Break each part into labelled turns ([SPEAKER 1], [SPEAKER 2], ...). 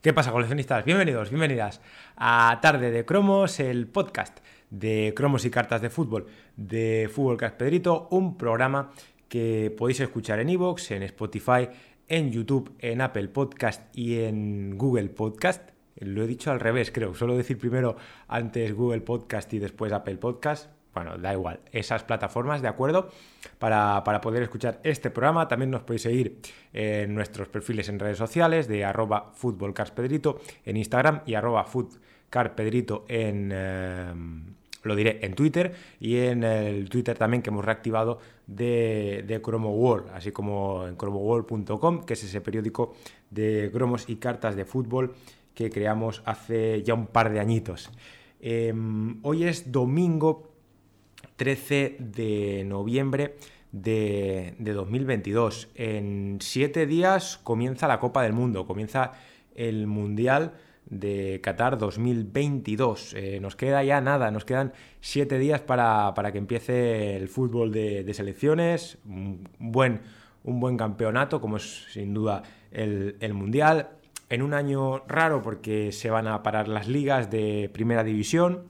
[SPEAKER 1] ¿Qué pasa, coleccionistas? Bienvenidos, bienvenidas a Tarde de Cromos, el podcast de cromos y cartas de fútbol de Fútbol Pedrito, un programa que podéis escuchar en iVoox, en Spotify, en YouTube, en Apple Podcast y en Google Podcast. Lo he dicho al revés, creo. Solo decir primero antes Google Podcast y después Apple Podcast bueno, da igual, esas plataformas, ¿de acuerdo? Para, para, poder escuchar este programa. También nos podéis seguir en nuestros perfiles en redes sociales de arroba futbolcarspedrito en Instagram y arroba futcarpedrito en... Eh, lo diré en Twitter y en el Twitter también que hemos reactivado de, de Chromo World, así como en chromoworld.com, que es ese periódico de cromos y cartas de fútbol que creamos hace ya un par de añitos. Em, hoy es domingo 13 de noviembre de, 2022. En siete días comienza la Copa del Mundo, comienza el Mundial de Qatar 2022. Eh, nos queda ya nada, nos quedan siete días para, que empiece el fútbol de, selecciones, un buen, un buen campeonato, como es sin duda el, el Mundial. En un año raro porque se van a parar las ligas de primera división,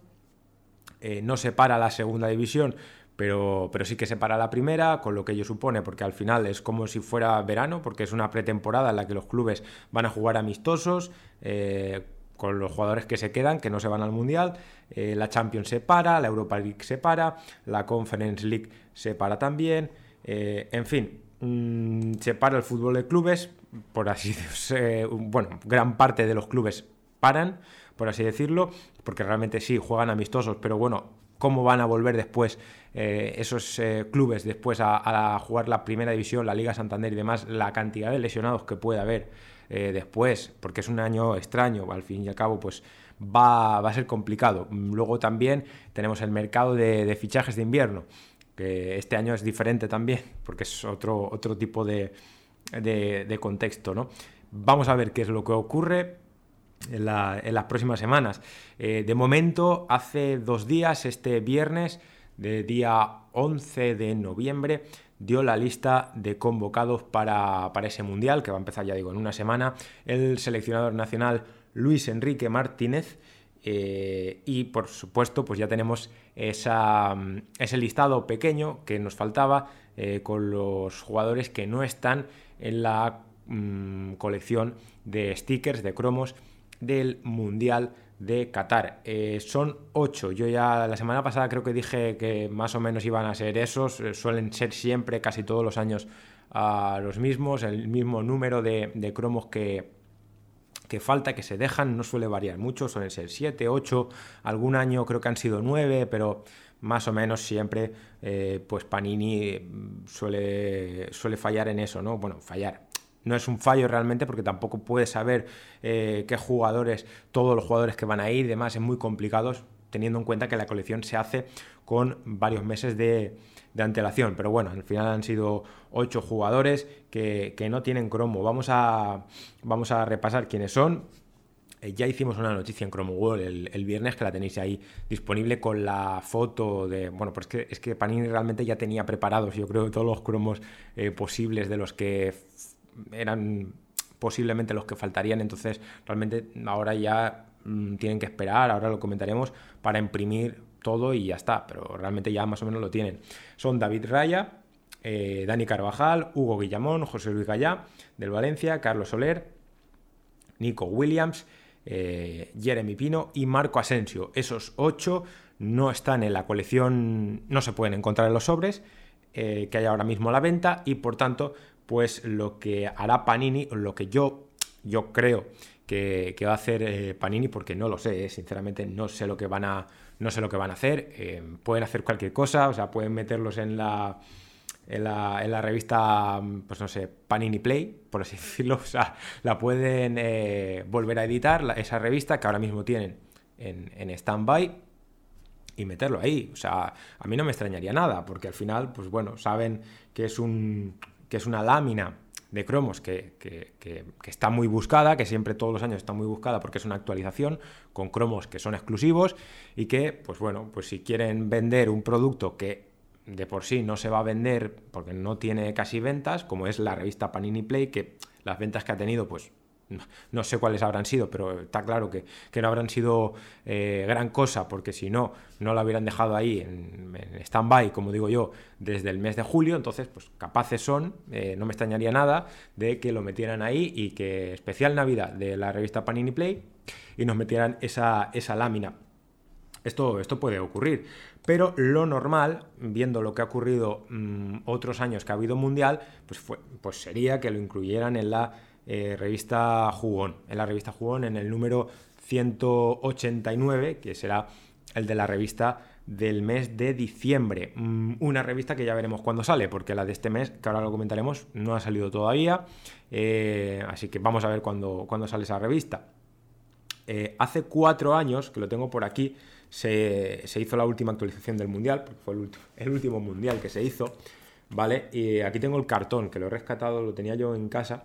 [SPEAKER 1] eh, no se para la segunda división, pero, pero sí que se para la primera, con lo que ello supone, porque al final es como si fuera verano, porque es una pretemporada en la que los clubes van a jugar amistosos. Eh, con los jugadores que se quedan, que no se van al Mundial, eh, la Champions se para, la Europa League se para, la Conference League se para también, en fin, mm, se para el fútbol de clubes, por así decirlo, bueno, gran parte de los clubes paran, por así decirlo, porque realmente sí juegan amistosos, pero bueno, ¿cómo van a volver después eh, esos eh, clubes después a, jugar la primera división, la Liga Santander y demás? La cantidad de lesionados que puede haber eh, después, porque es un año extraño, al fin y al cabo, pues va, a ser complicado. Luego también tenemos el mercado de, fichajes de invierno, que este año es diferente también, porque es otro, otro tipo de, de contexto, ¿no? Vamos a ver qué es lo que ocurre en, las próximas semanas. Eh, de momento, hace dos días, este viernes, de día 11 de noviembre, dio la lista de convocados para, ese mundial, que va a empezar, ya digo, en una semana, el seleccionador nacional Luis Enrique Martínez. Eh, y por supuesto, pues ya tenemos esa, ese listado pequeño que nos faltaba eh, con los jugadores que no están en la mm, colección de stickers, de cromos del Mundial de Qatar. Eh, son ocho. Yo ya la semana pasada creo que dije que más o menos iban a ser esos. Eh, suelen ser siempre, casi todos los años, a los mismos. El mismo número de, cromos que, que falta, que se dejan, no suele variar mucho. Suelen ser siete, ocho. Algún año creo que han sido nueve, pero más o menos siempre eh, pues Panini suele, suele fallar en eso, ¿no? Bueno, fallar no es un fallo realmente porque tampoco puedes saber eh, qué jugadores, todos los jugadores que van a ir y demás, es muy complicado teniendo en cuenta que la colección se hace con varios meses de, antelación. Pero bueno, al final han sido ocho jugadores que, no tienen cromo. Vamos a, vamos a repasar quiénes son. Eh, ya hicimos una noticia en Chrome World el, viernes que la tenéis ahí disponible con la foto de. Bueno, pues es que, es que Panini realmente ya tenía preparados, yo creo, todos los cromos eh, posibles de los que eran posiblemente los que faltarían, entonces realmente ahora ya mm, tienen que esperar, ahora lo comentaremos, para imprimir todo y ya está, pero realmente ya más o menos lo tienen. Son David Raya, eh, Dani Carvajal, Hugo Guillamón, José Luis Gallá, del Valencia, Carlos Soler, Nico Williams, eh, Jeremy Pino y Marco Asensio. Esos ocho no están en la colección, no se pueden encontrar en los sobres eh, que hay ahora mismo a la venta y por tanto pues lo que hará Panini, lo que yo, yo creo que, va a hacer eh, Panini, porque no lo sé, eh, sinceramente no sé lo que van a, no sé lo que van a hacer. Eh, pueden hacer cualquier cosa, o sea, pueden meterlos en la, en la, revista, pues no sé, Panini Play, por así decirlo, o sea, la pueden volver a editar, esa revista que ahora mismo tienen en, en stand-by y meterlo ahí. O sea, a mí no me extrañaría nada, porque al final, pues bueno, saben que es un, que es una lámina de cromos que, está muy buscada, que siempre todos los años está muy buscada porque es una actualización con cromos que son exclusivos y que, pues bueno, pues si quieren vender un producto que de por sí no se va a vender porque no tiene casi ventas, como es la revista Panini Play, que las ventas que ha tenido, pues no sé cuáles habrán sido, pero está claro que, no habrán sido eh, gran cosa, porque si no, no lo hubieran dejado ahí en, stand-by, como digo yo, desde el mes de julio. Entonces, pues capaces son, eh, no me extrañaría nada, de que lo metieran ahí y que especial Navidad de la revista Panini Play y nos metieran esa, esa lámina. Esto, esto, puede ocurrir. Pero lo normal, viendo lo que ha ocurrido mm, otros años que ha habido mundial, pues, fue, pues sería que lo incluyeran en la eh, revista Jugón. En la revista Jugón, en el número 189, que será el de la revista del mes de diciembre. Mm, una revista que ya veremos cuándo sale, porque la de este mes, que ahora lo comentaremos, no ha salido todavía. Eh, así que vamos a ver cuándo, sale esa revista. Eh, hace cuatro años, que lo tengo por aquí, se, hizo la última actualización del Mundial, porque fue el, el, último Mundial que se hizo, ¿vale? Y aquí tengo el cartón, que lo he rescatado, lo tenía yo en casa,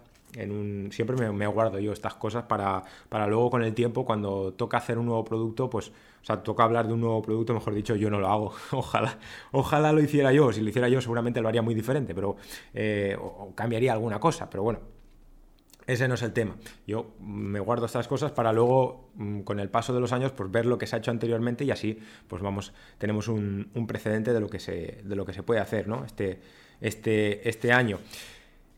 [SPEAKER 1] siempre me, guardo yo estas cosas para, para, luego con el tiempo, cuando toca hacer un nuevo producto, pues, o sea, toca hablar de un nuevo producto, mejor dicho, yo no lo hago. Ojalá, ojalá lo hiciera yo. Si lo hiciera yo, seguramente lo haría muy diferente, pero eh, o, cambiaría alguna cosa. Pero bueno, ese no es el tema. Yo me guardo estas cosas para luego, mm, con el paso de los años, pues ver lo que se ha hecho anteriormente y así, pues vamos, tenemos un, un precedente de lo que se, de lo que se puede hacer, ¿no? Este, este, este año.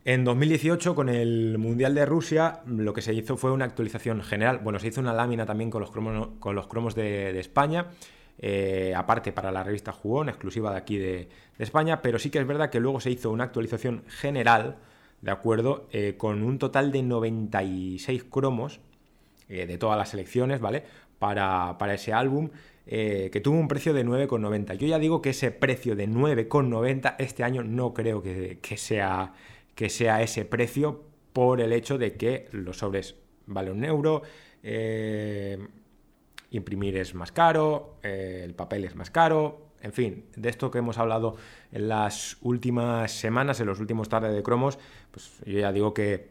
[SPEAKER 1] En 2018, con el Mundial de Rusia, lo que se hizo fue una actualización general. Bueno, se hizo una lámina también con los cromos, con los cromos de, España, eh, aparte para la revista Jugón, exclusiva de aquí de, España, pero sí que es verdad que luego se hizo una actualización general, ¿de acuerdo? Eh, con un total de 96 cromos eh, de todas las selecciones, ¿vale? Para, ese álbum. que tuvo un precio de 9,90. Yo ya digo que ese precio de 9,90 este año no creo que sea que sea ese precio por el hecho de que los sobres valen un euro, eh, imprimir es más caro, eh, el papel es más caro, en fin, de esto que hemos hablado en las últimas semanas, en los últimos tardes de cromos, pues yo ya digo que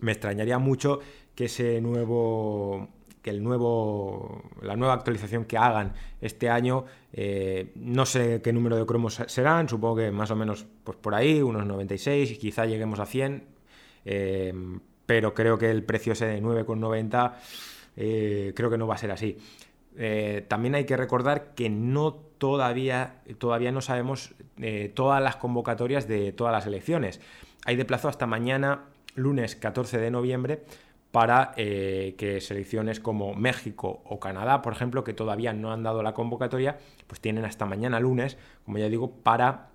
[SPEAKER 1] me extrañaría mucho que ese nuevo que el nuevo, la nueva actualización que hagan este año, eh, no sé qué número de cromos serán, supongo que más o menos pues por ahí, unos 96, y quizá lleguemos a 100, eh, pero creo que el precio ese de 9,90 eh, creo que no va a ser así. también hay que recordar que no todavía, todavía no sabemos todas las convocatorias de todas las elecciones. Hay de plazo hasta mañana, lunes 14 de noviembre, para eh, que selecciones como México o Canadá, por ejemplo, que todavía no han dado la convocatoria, pues tienen hasta mañana lunes, como ya digo, para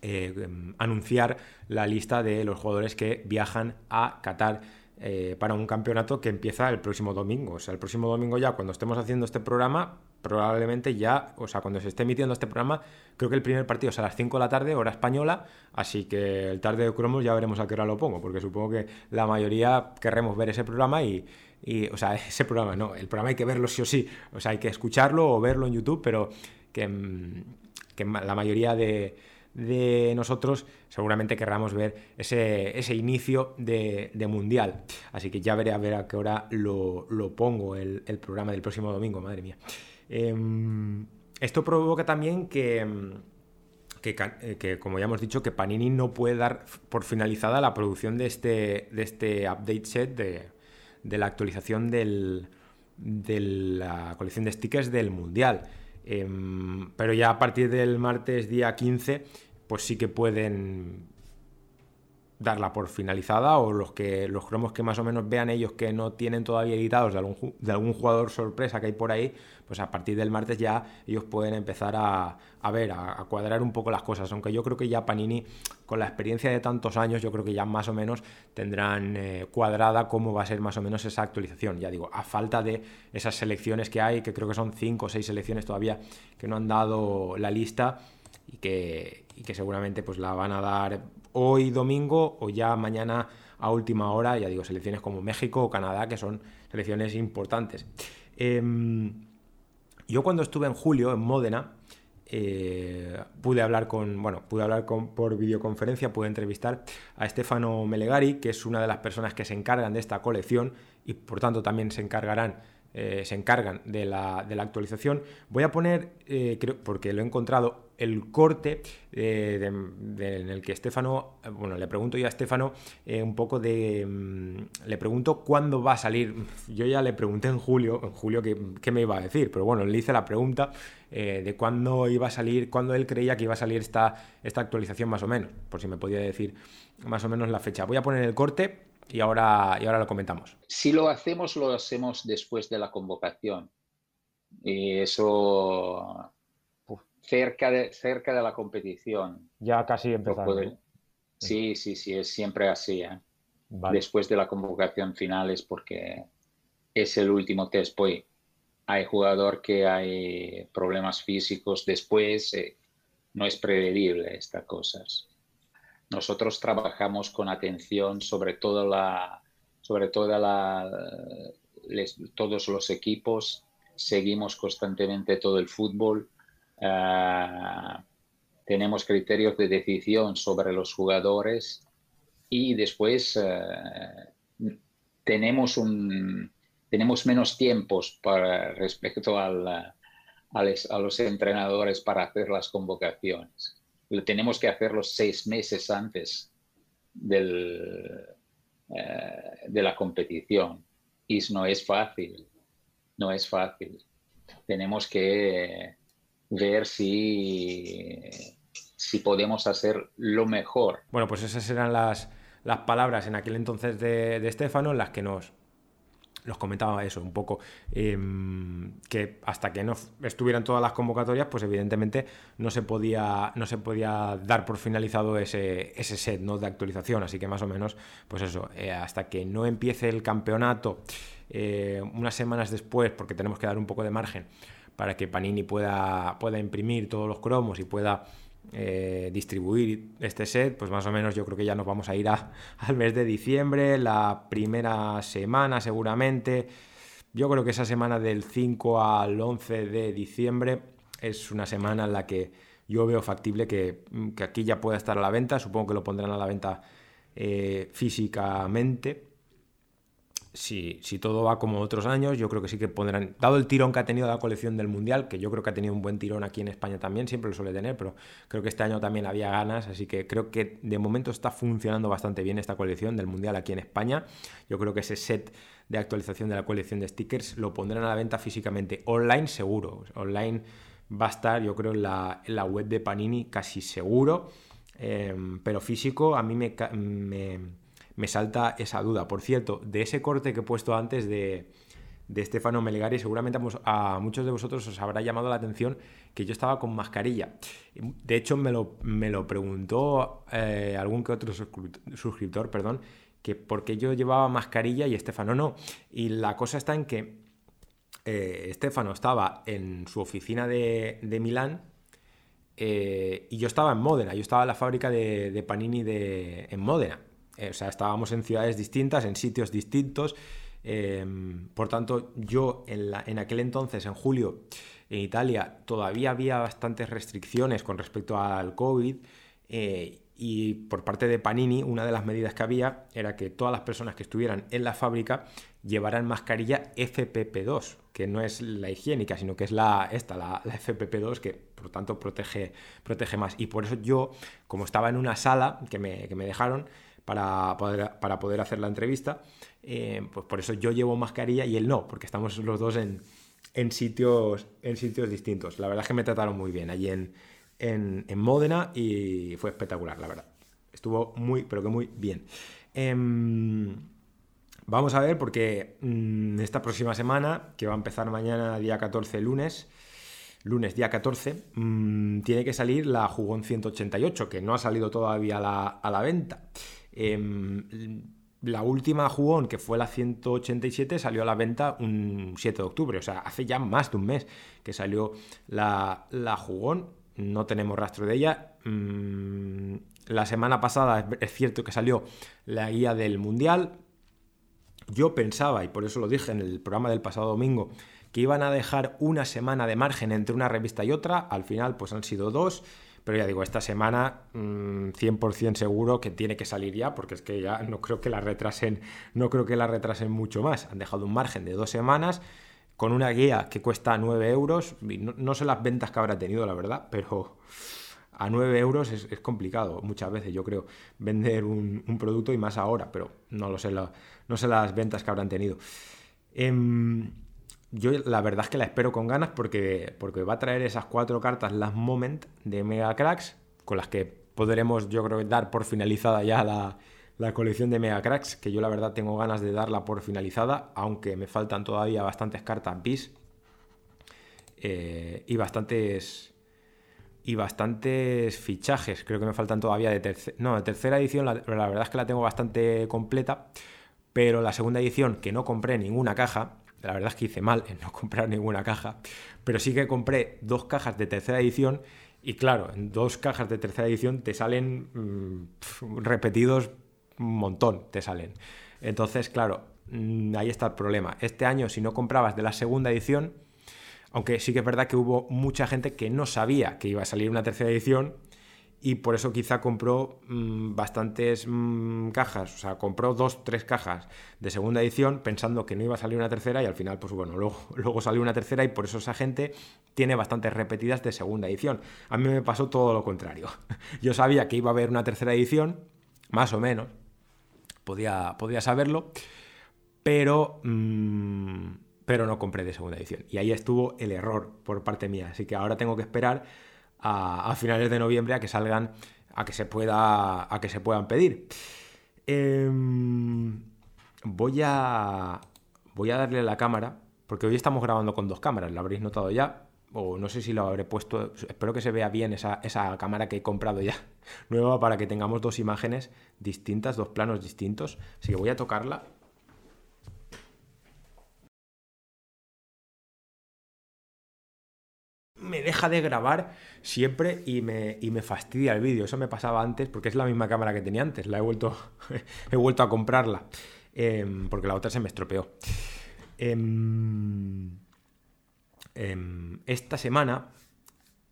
[SPEAKER 1] eh, anunciar la lista de los jugadores que viajan a Qatar eh, para un campeonato que empieza el próximo domingo. O sea, el próximo domingo ya, cuando estemos haciendo este programa, probablemente ya, o sea, cuando se esté emitiendo este programa, creo que el primer partido es a las 5 de la tarde, hora española, así que el tarde de cromos ya veremos a qué hora lo pongo, porque supongo que la mayoría querremos ver ese programa y, o sea, ese programa, no, el programa hay que verlo sí o sí, o sea, hay que escucharlo o verlo en YouTube, pero que, mm, la mayoría de, nosotros seguramente querramos ver ese, ese inicio de, mundial. Así que ya veré a ver a qué hora lo, pongo el, el programa del próximo domingo, madre mía. Em, esto provoca también que, eh, que, como ya hemos dicho, que Panini no puede dar por finalizada la producción de este, de este update set de, la actualización del, de la colección de stickers del Mundial. Em, pero ya a partir del martes día 15, pues sí que pueden darla por finalizada o los que los cromos que más o menos vean ellos que no tienen todavía editados de algún, de algún jugador sorpresa que hay por ahí, pues a partir del martes ya ellos pueden empezar a, ver, a, cuadrar un poco las cosas, aunque yo creo que ya Panini, con la experiencia de tantos años, yo creo que ya más o menos tendrán eh, cuadrada cómo va a ser más o menos esa actualización, ya digo, a falta de esas selecciones que hay, que creo que son cinco o seis selecciones todavía que no han dado la lista y que, y que seguramente pues la van a dar hoy domingo o ya mañana a última hora, ya digo, selecciones como México o Canadá, que son selecciones importantes. Em, yo cuando estuve en julio en Módena, eh, pude hablar con, bueno, pude hablar con, por videoconferencia, pude entrevistar a Stefano Melegari, que es una de las personas que se encargan de esta colección y por tanto también se encargarán eh, se encargan de la, actualización. Voy a poner, eh, porque lo he encontrado, el corte eh, en el que Estefano, bueno, le pregunto yo a Estefano un poco de, mm, le pregunto cuándo va a salir, yo ya le pregunté en julio, en julio qué, me iba a decir, pero bueno, le hice la pregunta de cuándo iba a salir, cuándo él creía que iba a salir esta, esta actualización más o menos, por si me podía decir más o menos la fecha. Voy a poner el corte y ahora, y ahora lo comentamos.
[SPEAKER 2] Si lo hacemos, lo hacemos después de la convocación. Y eso cerca de, cerca de la competición.
[SPEAKER 1] Ya casi empezando.
[SPEAKER 2] Sí, sí, sí, es siempre así. ¿eh? Después de la convocación final es porque es el último test. Pues hay jugador que hay problemas físicos después. Eh, no es prevedible estas cosas. Nosotros trabajamos con atención sobre todo todos los equipos, seguimos constantemente todo el fútbol, ah, tenemos criterios de decisión sobre los jugadores y después ah, tenemos, menos tiempos respecto a los entrenadores para hacer las convocaciones tenemos que hacerlo seis meses antes del, eh, de la competición. Y no es fácil, no es fácil. Tenemos que ver si, si podemos hacer lo mejor.
[SPEAKER 1] Bueno, pues esas eran las, las palabras en aquel entonces de, de Estefano, las que nos, los comentaba eso un poco, em, que hasta que no estuvieran todas las convocatorias, pues evidentemente no se podía, no se podía dar por finalizado ese, ese set ¿no? de actualización, así que más o menos, pues eso, eh, hasta que no empiece el campeonato eh, unas semanas después, porque tenemos que dar un poco de margen para que Panini pueda, pueda imprimir todos los cromos y pueda eh, distribuir este set, pues más o menos yo creo que ya nos vamos a ir al mes de diciembre, la primera semana seguramente. Yo creo que esa semana del 5 al 11 de diciembre es una semana en la que yo veo factible que, aquí ya pueda estar a la venta. Supongo que lo pondrán a la venta eh, físicamente si, todo va como otros años, yo creo que sí que pondrán, dado el tirón que ha tenido la colección del Mundial, que yo creo que ha tenido un buen tirón aquí en España también, siempre lo suele tener, pero creo que este año también había ganas, así que creo que de momento está funcionando bastante bien esta colección del Mundial aquí en España. Yo creo que ese set de actualización de la colección de stickers lo pondrán a la venta físicamente, online seguro, online va a estar yo creo en la, en la web de Panini casi seguro, eh, pero físico a mí me, me me salta esa duda. Por cierto, de ese corte que he puesto antes de, de Stefano Melegari, seguramente a muchos de vosotros os habrá llamado la atención que yo estaba con mascarilla. De hecho, me lo, me lo preguntó eh, algún que otro suscriptor, perdón, que por qué yo llevaba mascarilla y Estefano no. Y la cosa está en que eh, Estefano estaba en su oficina de, Milán eh, y yo estaba en Módena, yo estaba en la fábrica de, de Panini de, en Módena. Eh, o sea, estábamos en ciudades distintas, en sitios distintos. Em, por tanto, yo en, aquel entonces, en julio, en Italia, todavía había bastantes restricciones con respecto al COVID. Eh, y por parte de Panini, una de las medidas que había era que todas las personas que estuvieran en la fábrica llevaran mascarilla FPP2, que no es la higiénica, sino que es la, esta, la, FPP2, que por tanto protege, protege más. Y por eso yo, como estaba en una sala que me, que me dejaron, para poder, para poder hacer la entrevista. Eh, pues por eso yo llevo mascarilla y él no, porque estamos los dos en, en, sitios, en sitios distintos. La verdad es que me trataron muy bien allí en, en, en Módena y fue espectacular, la verdad. Estuvo muy, pero que muy bien. Em, vamos a ver, porque mm, esta próxima semana, que va a empezar mañana, día 14, lunes, lunes día 14, mm, tiene que salir la Jugón 188, que no ha salido todavía la, a la venta. Em, la última jugón, que fue la 187, salió a la venta un 7 de octubre, o sea, hace ya más de un mes que salió la, jugón, no tenemos rastro de ella. Mm, la semana pasada es cierto que salió la guía del Mundial. Yo pensaba, y por eso lo dije en el programa del pasado domingo, que iban a dejar una semana de margen entre una revista y otra, al final pues han sido dos. Pero ya digo, esta semana 100% mm, seguro que tiene que salir ya, porque es que ya no creo que la retrasen, no creo que la retrasen mucho más. Han dejado un margen de dos semanas con una guía que cuesta 9 euros. No, sé las ventas que habrá tenido, la verdad, pero a 9 euros es, complicado muchas veces, yo creo, vender un, producto y más ahora, pero no lo sé, no sé las ventas que habrán tenido. Em, yo la verdad es que la espero con ganas porque, porque va a traer esas cuatro cartas Last Moment de Mega Cracks, con las que podremos, yo creo, dar por finalizada ya la, la colección de Mega Cracks, que yo la verdad tengo ganas de darla por finalizada, aunque me faltan todavía bastantes cartas bis eh, y bastantes y bastantes fichajes. Creo que me faltan todavía de, no, de tercera edición. La, la, verdad es que la tengo bastante completa. Pero la segunda edición, que no compré ninguna caja, la verdad es que hice mal en no comprar ninguna caja, pero sí que compré dos cajas de tercera edición y claro, en dos cajas de tercera edición te salen mm, repetidos un montón, te salen. Entonces, claro, mm, ahí está el problema. Este año, si no comprabas de la segunda edición, aunque sí que es verdad que hubo mucha gente que no sabía que iba a salir una tercera edición y por eso quizá compró mm, bastantes mm, cajas, o sea, compró dos, tres cajas de segunda edición pensando que no iba a salir una tercera y al final, pues bueno, luego, luego salió una tercera y por eso esa gente tiene bastantes repetidas de segunda edición. A mí me pasó todo lo contrario. Yo sabía que iba a haber una tercera edición, más o menos, podía, podía saberlo, pero... Mm, pero no compré de segunda edición. Y ahí estuvo el error por parte mía. Así que ahora tengo que esperar a, finales de noviembre a que salgan, a que se, pueda, a que se puedan pedir. Em, voy, a, voy a darle la cámara, porque hoy estamos grabando con dos cámaras, lo habréis notado ya, o no sé si lo habré puesto, espero que se vea bien esa, esa cámara que he comprado ya, nueva, para que tengamos dos imágenes distintas, dos planos distintos. Así que voy a tocarla deja de grabar siempre y me, me fastidia el vídeo. Eso me pasaba antes porque es la misma cámara que tenía antes. La he vuelto, he vuelto a comprarla em, porque la otra se me estropeó. Em, em, esta semana,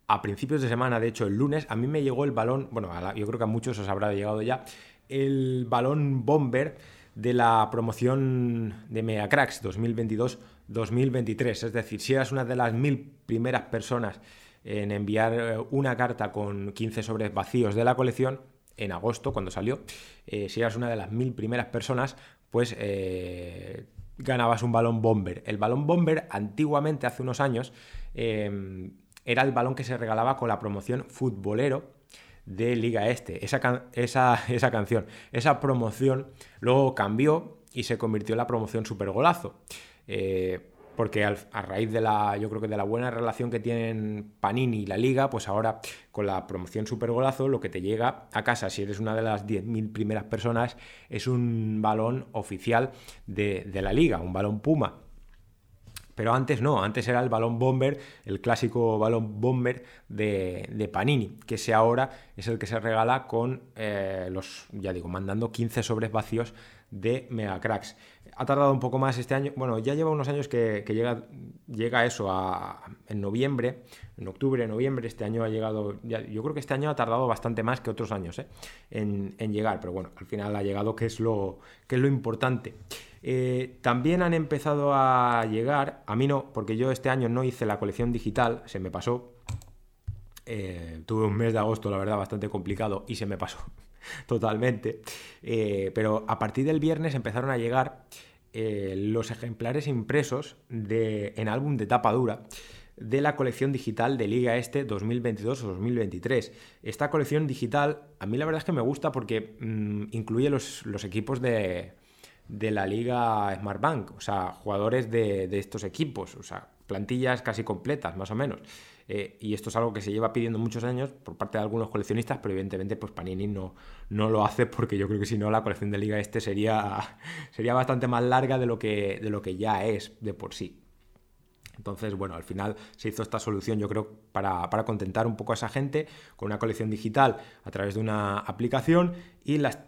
[SPEAKER 1] a principios de semana, de hecho el lunes, a mí me llegó el balón, bueno, yo creo que a muchos os habrá llegado ya, el balón bomber de la promoción de Megacracks 2022 2023. Es decir, si eras una de las mil primeras personas en enviar eh, una carta con 15 sobres vacíos de la colección, en agosto, cuando salió, eh, si eras una de las mil primeras personas, pues eh, ganabas un balón bomber. El balón bomber, antiguamente, hace unos años, era el balón que se regalaba con la promoción futbolero de Liga Este, esa, esa, esa canción. Esa promoción luego cambió y se convirtió en la promoción Super Golazo. Eh, porque a raíz de la, yo creo que de la buena relación que tienen Panini y la liga, pues ahora con la promoción Super Golazo, lo que te llega a casa, si eres una de las 10.000 primeras personas, es un balón oficial de, la liga, un balón Puma. Pero antes no, antes era el balón bomber, el clásico balón bomber de, Panini, que ese ahora es el que se regala con eh, los, ya digo, mandando 15 sobres vacíos de Megacracks ha tardado un poco más este año. Bueno, ya lleva unos años que, llega, llega eso a, en noviembre, en octubre, noviembre. Este año ha llegado, yo creo que este año ha tardado bastante más que otros años ¿eh? en, llegar, pero bueno, al final ha llegado, que es lo, que es lo importante. Eh, también han empezado a llegar, a mí no, porque yo este año no hice la colección digital, se me pasó. Eh, tuve un mes de agosto, la verdad, bastante complicado y se me pasó totalmente. Eh, pero a partir del viernes empezaron a llegar eh, los ejemplares impresos de, en álbum de tapa dura de la colección digital de Liga Este 2022 o 2023. Esta colección digital a mí la verdad es que me gusta porque mm, incluye los, equipos de, de, la Liga Smart Bank, o sea, jugadores de, de estos equipos, o sea, plantillas casi completas, más o menos. Eh, y esto es algo que se lleva pidiendo muchos años por parte de algunos coleccionistas, pero evidentemente pues Panini no, no lo hace porque yo creo que si no la colección de Liga Este sería, sería bastante más larga de lo, que, de lo que ya es de por sí. Entonces, bueno, al final se hizo esta solución, yo creo, para, para, contentar un poco a esa gente con una colección digital a través de una aplicación y las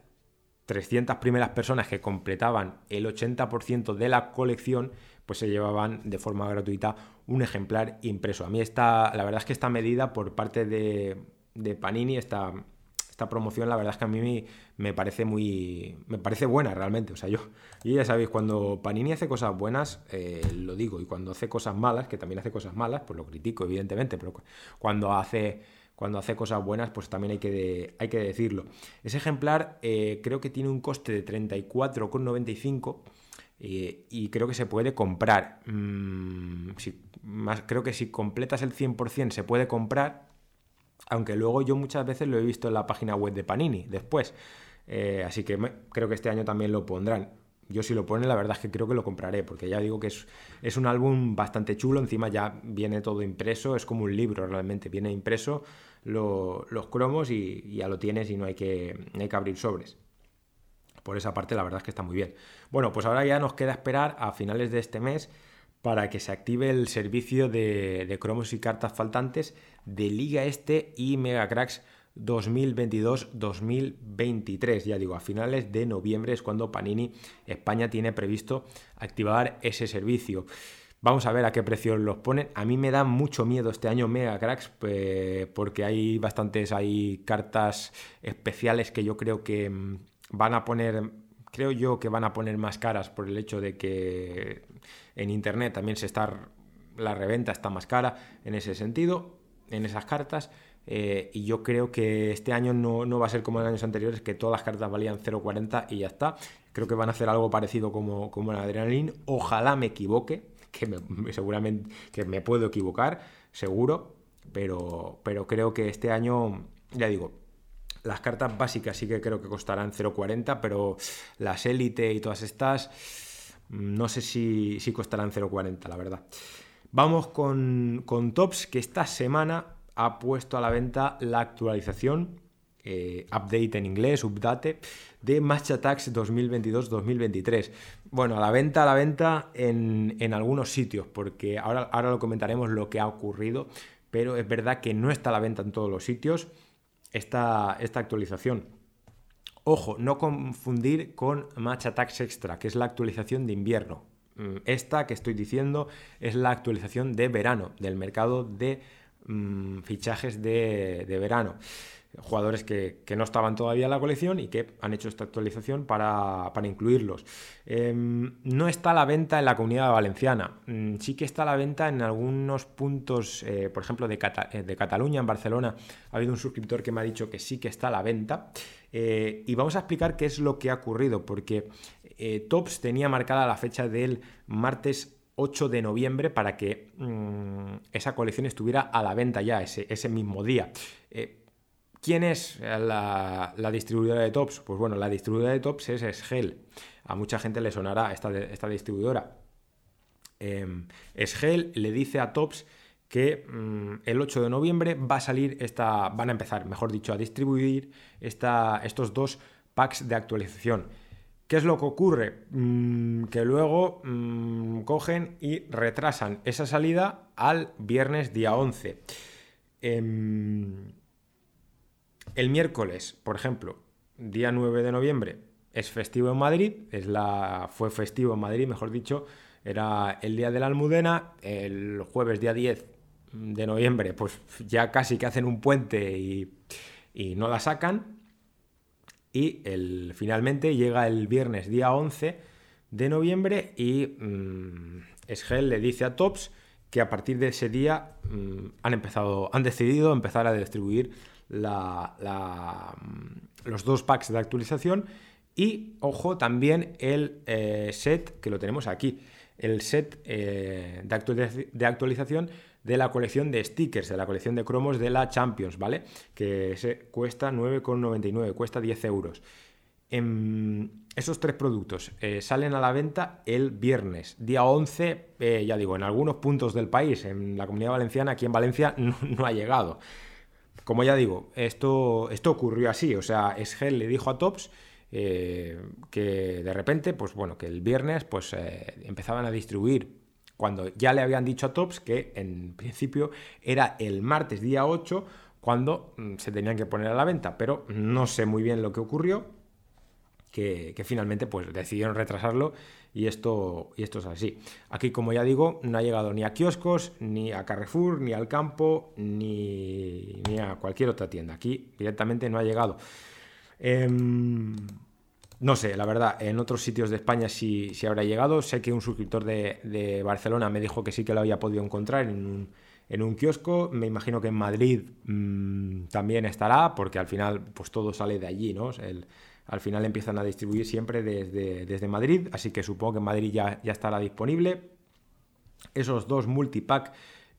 [SPEAKER 1] 300 primeras personas que completaban el 80% de la colección pues se llevaban de forma gratuita un ejemplar impreso. A mí esta, la verdad es que esta medida por parte de, Panini está, esta promoción la verdad es que a mí me, parece muy me parece buena realmente o sea yo, ya sabéis cuando Panini hace cosas buenas eh, lo digo y cuando hace cosas malas que también hace cosas malas pues lo critico evidentemente pero cuando hace cuando hace cosas buenas pues también hay que, hay que decirlo ese ejemplar eh, creo que tiene un coste de 34,95 eh, y creo que se puede comprar mm, más, creo que si completas el 100% se puede comprar aunque luego yo muchas veces lo he visto en la página web de Panini después. Eh, así que creo que este año también lo pondrán. Yo si lo ponen, la verdad es que creo que lo compraré, porque ya digo que es, es un álbum bastante chulo, encima ya viene todo impreso, es como un libro realmente, viene impreso los cromos y, ya lo tienes y no hay que, hay que abrir sobres. Por esa parte la verdad es que está muy bien. Bueno, pues ahora ya nos queda esperar a finales de este mes para que se active el servicio de, cromos y cartas faltantes de Liga Este y Mega Cracks 2022-2023. Ya digo, a finales de noviembre es cuando Panini España tiene previsto activar ese servicio. Vamos a ver a qué precio los ponen. A mí me da mucho miedo este año Mega Cracks porque hay bastantes hay cartas especiales que yo creo que mm, van a poner creo yo que van a poner más caras por el hecho de que en internet también se está la reventa está más cara en ese sentido, en esas cartas. Eh, y yo creo que este año no, va a ser como en años anteriores, que todas las cartas valían 0,40 y ya está. Creo que van a hacer algo parecido como, como en Adrenaline. Ojalá me equivoque, que seguramente que me puedo equivocar, seguro. Pero, pero creo que este año, ya digo, las cartas básicas sí que creo que costarán 0,40, pero las élite y todas estas no sé si, si costarán 0,40, la verdad. Vamos con, Tops, que esta semana ha puesto a la venta la actualización, eh, update en inglés, update, de Match Attacks 2022-2023. Bueno, a la venta, a la venta en, algunos sitios, porque ahora, ahora lo comentaremos lo que ha ocurrido, pero es verdad que no está a la venta en todos los sitios esta, esta actualización. Ojo, no confundir con Match Attacks Extra, que es la actualización de invierno. Mm, esta que estoy diciendo es la actualización de verano, del mercado de mm, fichajes de, verano. Jugadores que, no estaban todavía en la colección y que han hecho esta actualización para, incluirlos. Em, no está a la venta en la comunidad valenciana. Mm, sí que está a la venta en algunos puntos, eh, por ejemplo, de, eh, de Cataluña, en Barcelona. Ha habido un suscriptor que me ha dicho que sí que está a la venta. Eh, y vamos a explicar qué es lo que ha ocurrido, porque Tops tenía marcada la fecha del martes 8 de noviembre para que mm, esa colección estuviera a la venta ya ese, mismo día. ¿Quién es la, distribuidora de Tops? Pues bueno, la distribuidora de Tops es Sgel. A mucha gente le sonará esta, esta distribuidora. Sgel le dice a Tops que mm, el 8 de noviembre va a salir esta, van a empezar, mejor dicho, a distribuir esta, estos dos packs de actualización. ¿Qué es lo que ocurre? Mm, que luego mm, cogen y retrasan esa salida al viernes día 11. Em, el miércoles, por ejemplo, día 9 de noviembre, es festivo en Madrid, es la, fue festivo en Madrid, mejor dicho, era el día de la Almudena, el jueves día 10 de noviembre, pues ya casi que hacen un puente y, no la sacan. Y el, finalmente llega el viernes día 11 de noviembre y mmm, le dice a Tops que a partir de ese día mm, han empezado, han decidido empezar a distribuir mm, los dos packs de actualización y, ojo, también el eh, set que lo tenemos aquí, el set eh, de, actualización de la colección de stickers, de la colección de cromos de la Champions, ¿vale? Que se cuesta 9,99, cuesta 10 euros. En esos tres productos eh, salen a la venta el viernes, día 11, eh, ya digo, en algunos puntos del país, en la comunidad valenciana, aquí en Valencia no, ha llegado. Como ya digo, esto, esto ocurrió así, o sea, Esgel le dijo a Tops eh, que de repente, pues bueno, que el viernes pues empezaban a distribuir cuando ya le habían dicho a Tops que en principio era el martes día 8 cuando mm, se tenían que poner a la venta, pero no sé muy bien lo que ocurrió, que, finalmente pues decidieron retrasarlo y esto, y esto es así. Aquí, como ya digo, no ha llegado ni a kioscos, ni a Carrefour, ni al campo, ni, a cualquier otra tienda. Aquí directamente no ha llegado. Em, no sé, la verdad, en otros sitios de España sí, habrá llegado. Sé que un suscriptor de, Barcelona me dijo que sí que lo había podido encontrar en un, kiosco. Me imagino que en Madrid mm, también estará, porque al final pues todo sale de allí, ¿no? Al final empiezan a distribuir siempre desde, desde Madrid, así que supongo que en Madrid ya, ya estará disponible. Esos dos multipack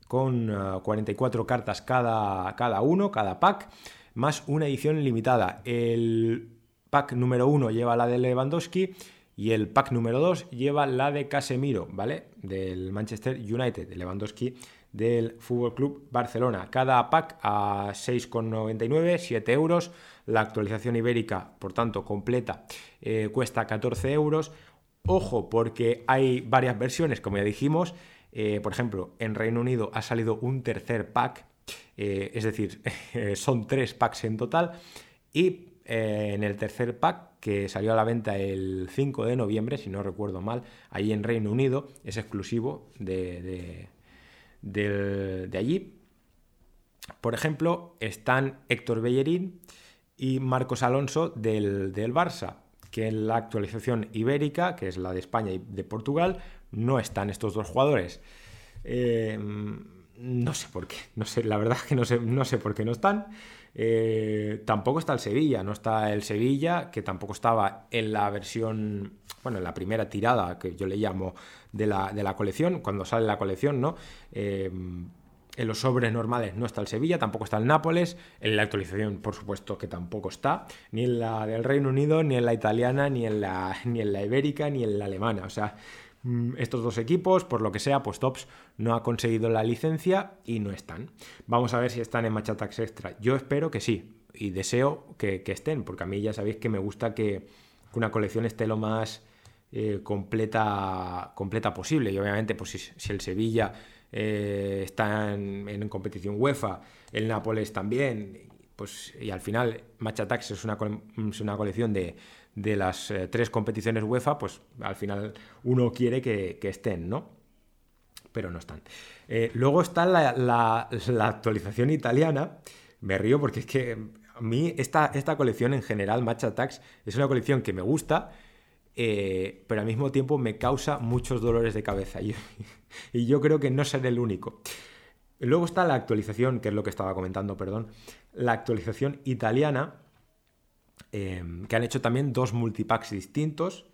[SPEAKER 1] con 44 ah, cartas cada, cada uno, cada pack, más una edición limitada. El pack número 1 lleva la de Lewandowski y el pack número 2 lleva la de Casemiro, ¿vale? Del Manchester United, de Lewandowski del Fútbol Club Barcelona. Cada pack a 6,99, 7 euros. La actualización ibérica, por tanto, completa, eh, cuesta 14 euros. Ojo, porque hay varias versiones, como ya dijimos. Eh, por ejemplo, en Reino Unido ha salido un tercer pack, eh, es decir, son tres packs en total. Y en el tercer pack que salió a la venta el 5 de noviembre, si no recuerdo mal, ahí en Reino Unido, es exclusivo de, de, allí. Por ejemplo, están Héctor Bellerín y Marcos Alonso del, Barça, que en la actualización ibérica, que es la de España y de Portugal, no están estos dos jugadores. Eh, no sé por qué, no sé, la verdad es que no sé, no sé por qué no están. Eh, tampoco está el Sevilla, no está el Sevilla, que tampoco estaba en la versión, bueno, en la primera tirada, que yo le llamo de la, colección, cuando sale la colección, ¿no? Eh, en los sobres normales no está el Sevilla, tampoco está el Nápoles, en la actualización por supuesto que tampoco está, ni en la del Reino Unido, ni en la italiana, ni en la, ni en la ibérica, ni en la alemana. O sea, Mm, estos dos equipos, por lo que sea, pues Tops no ha conseguido la licencia y no están. Vamos a ver si están en Machatax Extra. Yo espero que sí y deseo que, estén, porque a mí ya sabéis que me gusta que, una colección esté lo más eh, completa, completa posible. Y obviamente, pues si, el Sevilla eh, está en, competición UEFA, el Nápoles también, pues y al final es una, es una colección de, de las eh, tres competiciones UEFA, pues al final uno quiere que, estén, ¿no? Pero no están. Eh, luego está la, actualización italiana. Me río porque es que a mí esta, esta colección en general, Match Attacks, es una colección que me gusta, eh, pero al mismo tiempo me causa muchos dolores de cabeza. y yo creo que no seré el único. Luego está la actualización, que es lo que estaba comentando, perdón. La actualización italiana, Em, que han hecho también dos multipacks distintos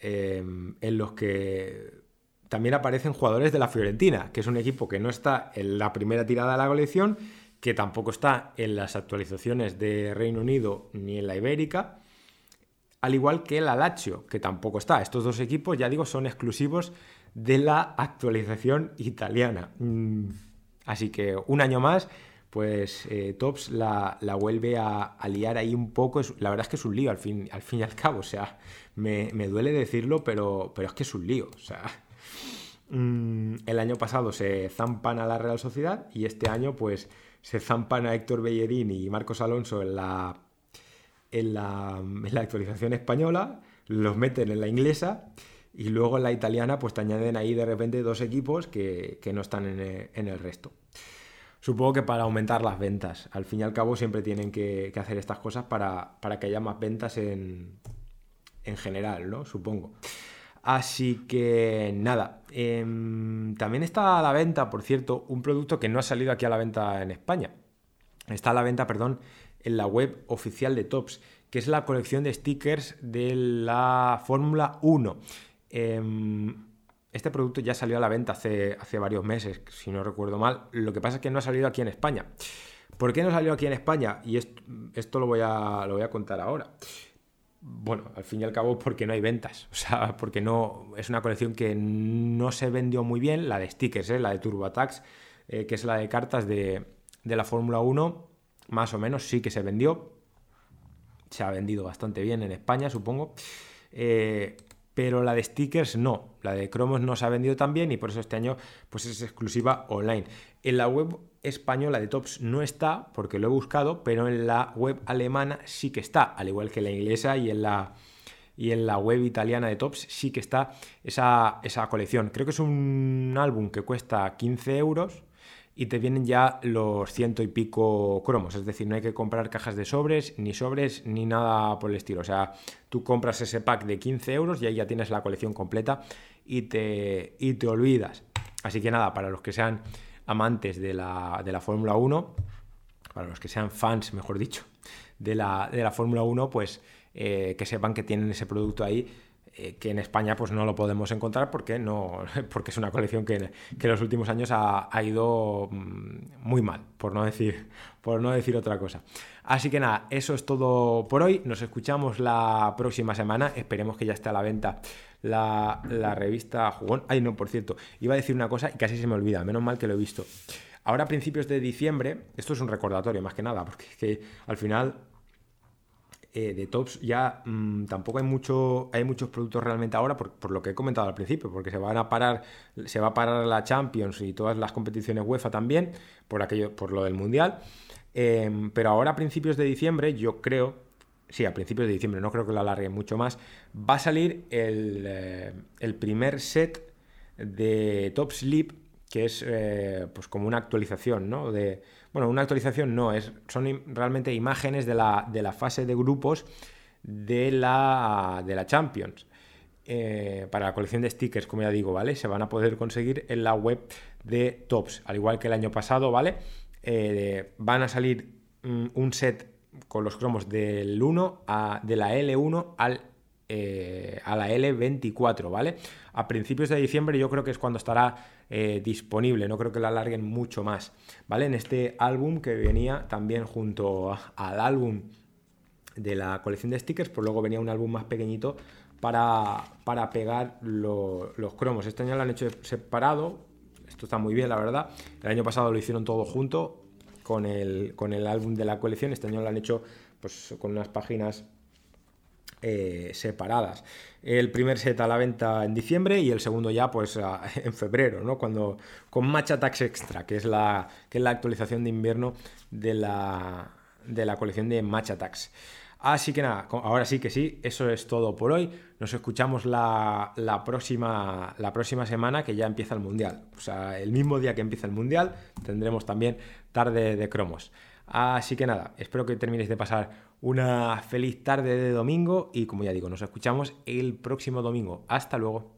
[SPEAKER 1] em, en los que también aparecen jugadores de la Fiorentina, que es un equipo que no está en la primera tirada de la colección, que tampoco está en las actualizaciones de Reino Unido ni en la Ibérica, al igual que el Lazio, que tampoco está. Estos dos equipos, ya digo, son exclusivos de la actualización italiana. Mm, así que un año más pues eh, Tops la, vuelve a, liar ahí un poco. la verdad es que es un lío al fin, al fin y al cabo. O sea, me, duele decirlo, pero, pero, es que es un lío. O sea, mm, el año pasado se zampan a la Real Sociedad y este año pues se zampan a Héctor Bellerín y Marcos Alonso en la, en la, actualización española, los meten en la inglesa y luego en la italiana pues te añaden ahí de repente dos equipos que, no están en el resto. Supongo que para aumentar las ventas. Al fin y al cabo siempre tienen que, hacer estas cosas para, que haya más ventas en, general, ¿no? Supongo. Así que nada, em, también está a la venta, por cierto, un producto que no ha salido aquí a la venta en España. Está a la venta, perdón, en la web oficial de Tops, que es la colección de stickers de la Fórmula 1. Este producto ya salió a la venta hace, varios meses, si no recuerdo mal. Lo que pasa es que no ha salido aquí en España. ¿Por qué no salió aquí en España? Y esto, lo, voy a, contar ahora. Bueno, al fin y al cabo porque no hay ventas. O sea, porque no es una colección que no se vendió muy bien, la de stickers, ¿eh? la de Turbo Attacks, eh, que es la de cartas de, la Fórmula 1, más o menos sí que se vendió. Se ha vendido bastante bien en España, supongo. Eh, pero la de stickers no, la de cromos no se ha vendido tan bien y por eso este año pues es exclusiva online. En la web española de Tops no está porque lo he buscado, pero en la web alemana sí que está, al igual que en la inglesa y en la, y en la web italiana de Tops sí que está esa, esa colección. Creo que es un álbum que cuesta 15 euros y te vienen ya los ciento y pico cromos, es decir, no hay que comprar cajas de sobres, ni sobres, ni nada por el estilo. O sea, tú compras ese pack de 15 euros y ahí ya tienes la colección completa y te, y te olvidas. Así que nada, para los que sean amantes de la, de la Fórmula 1, para los que sean fans, mejor dicho, de la, de la Fórmula 1, pues eh, que sepan que tienen ese producto ahí eh, que en España pues no lo podemos encontrar porque, no, porque es una colección que, que en los últimos años ha, ido mm, muy mal, por no, decir, por no decir otra cosa. Así que nada, eso es todo por hoy. Nos escuchamos la próxima semana. Esperemos que ya esté a la venta la, revista Jugón. Ay, no, por cierto, iba a decir una cosa y casi se me olvida. Menos mal que lo he visto. Ahora a principios de diciembre, esto es un recordatorio más que nada, porque que al final eh, de tops ya mm, tampoco hay mucho hay muchos productos realmente ahora por, lo que he comentado al principio porque se van a parar se va a parar la Champions y todas las competiciones UEFA también por aquello por lo del mundial em, pero ahora a principios de diciembre yo creo sí a principios de diciembre no creo que lo alarguen mucho más va a salir el, eh, el primer set de Top que es eh, pues como una actualización ¿no? de bueno, una actualización no, es, son realmente imágenes de la, de la fase de grupos de la, de la Champions. Eh, para la colección de stickers, como ya digo, ¿vale? Se van a poder conseguir en la web de Tops, al igual que el año pasado, ¿vale? Eh, van a salir mm, un set con los cromos del 1 a, de la L1 al, eh, a la L24, ¿vale? A principios de diciembre yo creo que es cuando estará eh, disponible, no creo que la alarguen mucho más, ¿vale? En este álbum que venía también junto al álbum de la colección de stickers, pues luego venía un álbum más pequeñito para, para pegar los cromos. Este año lo han hecho separado, esto está muy bien, la verdad. El año pasado lo hicieron todo junto con el, con el álbum de la colección, este año lo han hecho pues, con unas páginas eh, separadas. El primer set a la venta en diciembre y el segundo ya pues en febrero, ¿no? Cuando con Matcha Tax Extra, que es la, que es la actualización de invierno de la, de la colección de Matcha Tax. Así que nada, ahora sí que sí, eso es todo por hoy. Nos escuchamos la, la, próxima, la próxima semana que ya empieza el Mundial. O sea, el mismo día que empieza el Mundial tendremos también tarde de cromos. Así que nada, espero que terminéis de pasar una feliz tarde de domingo y como ya digo, nos escuchamos el próximo domingo. Hasta luego.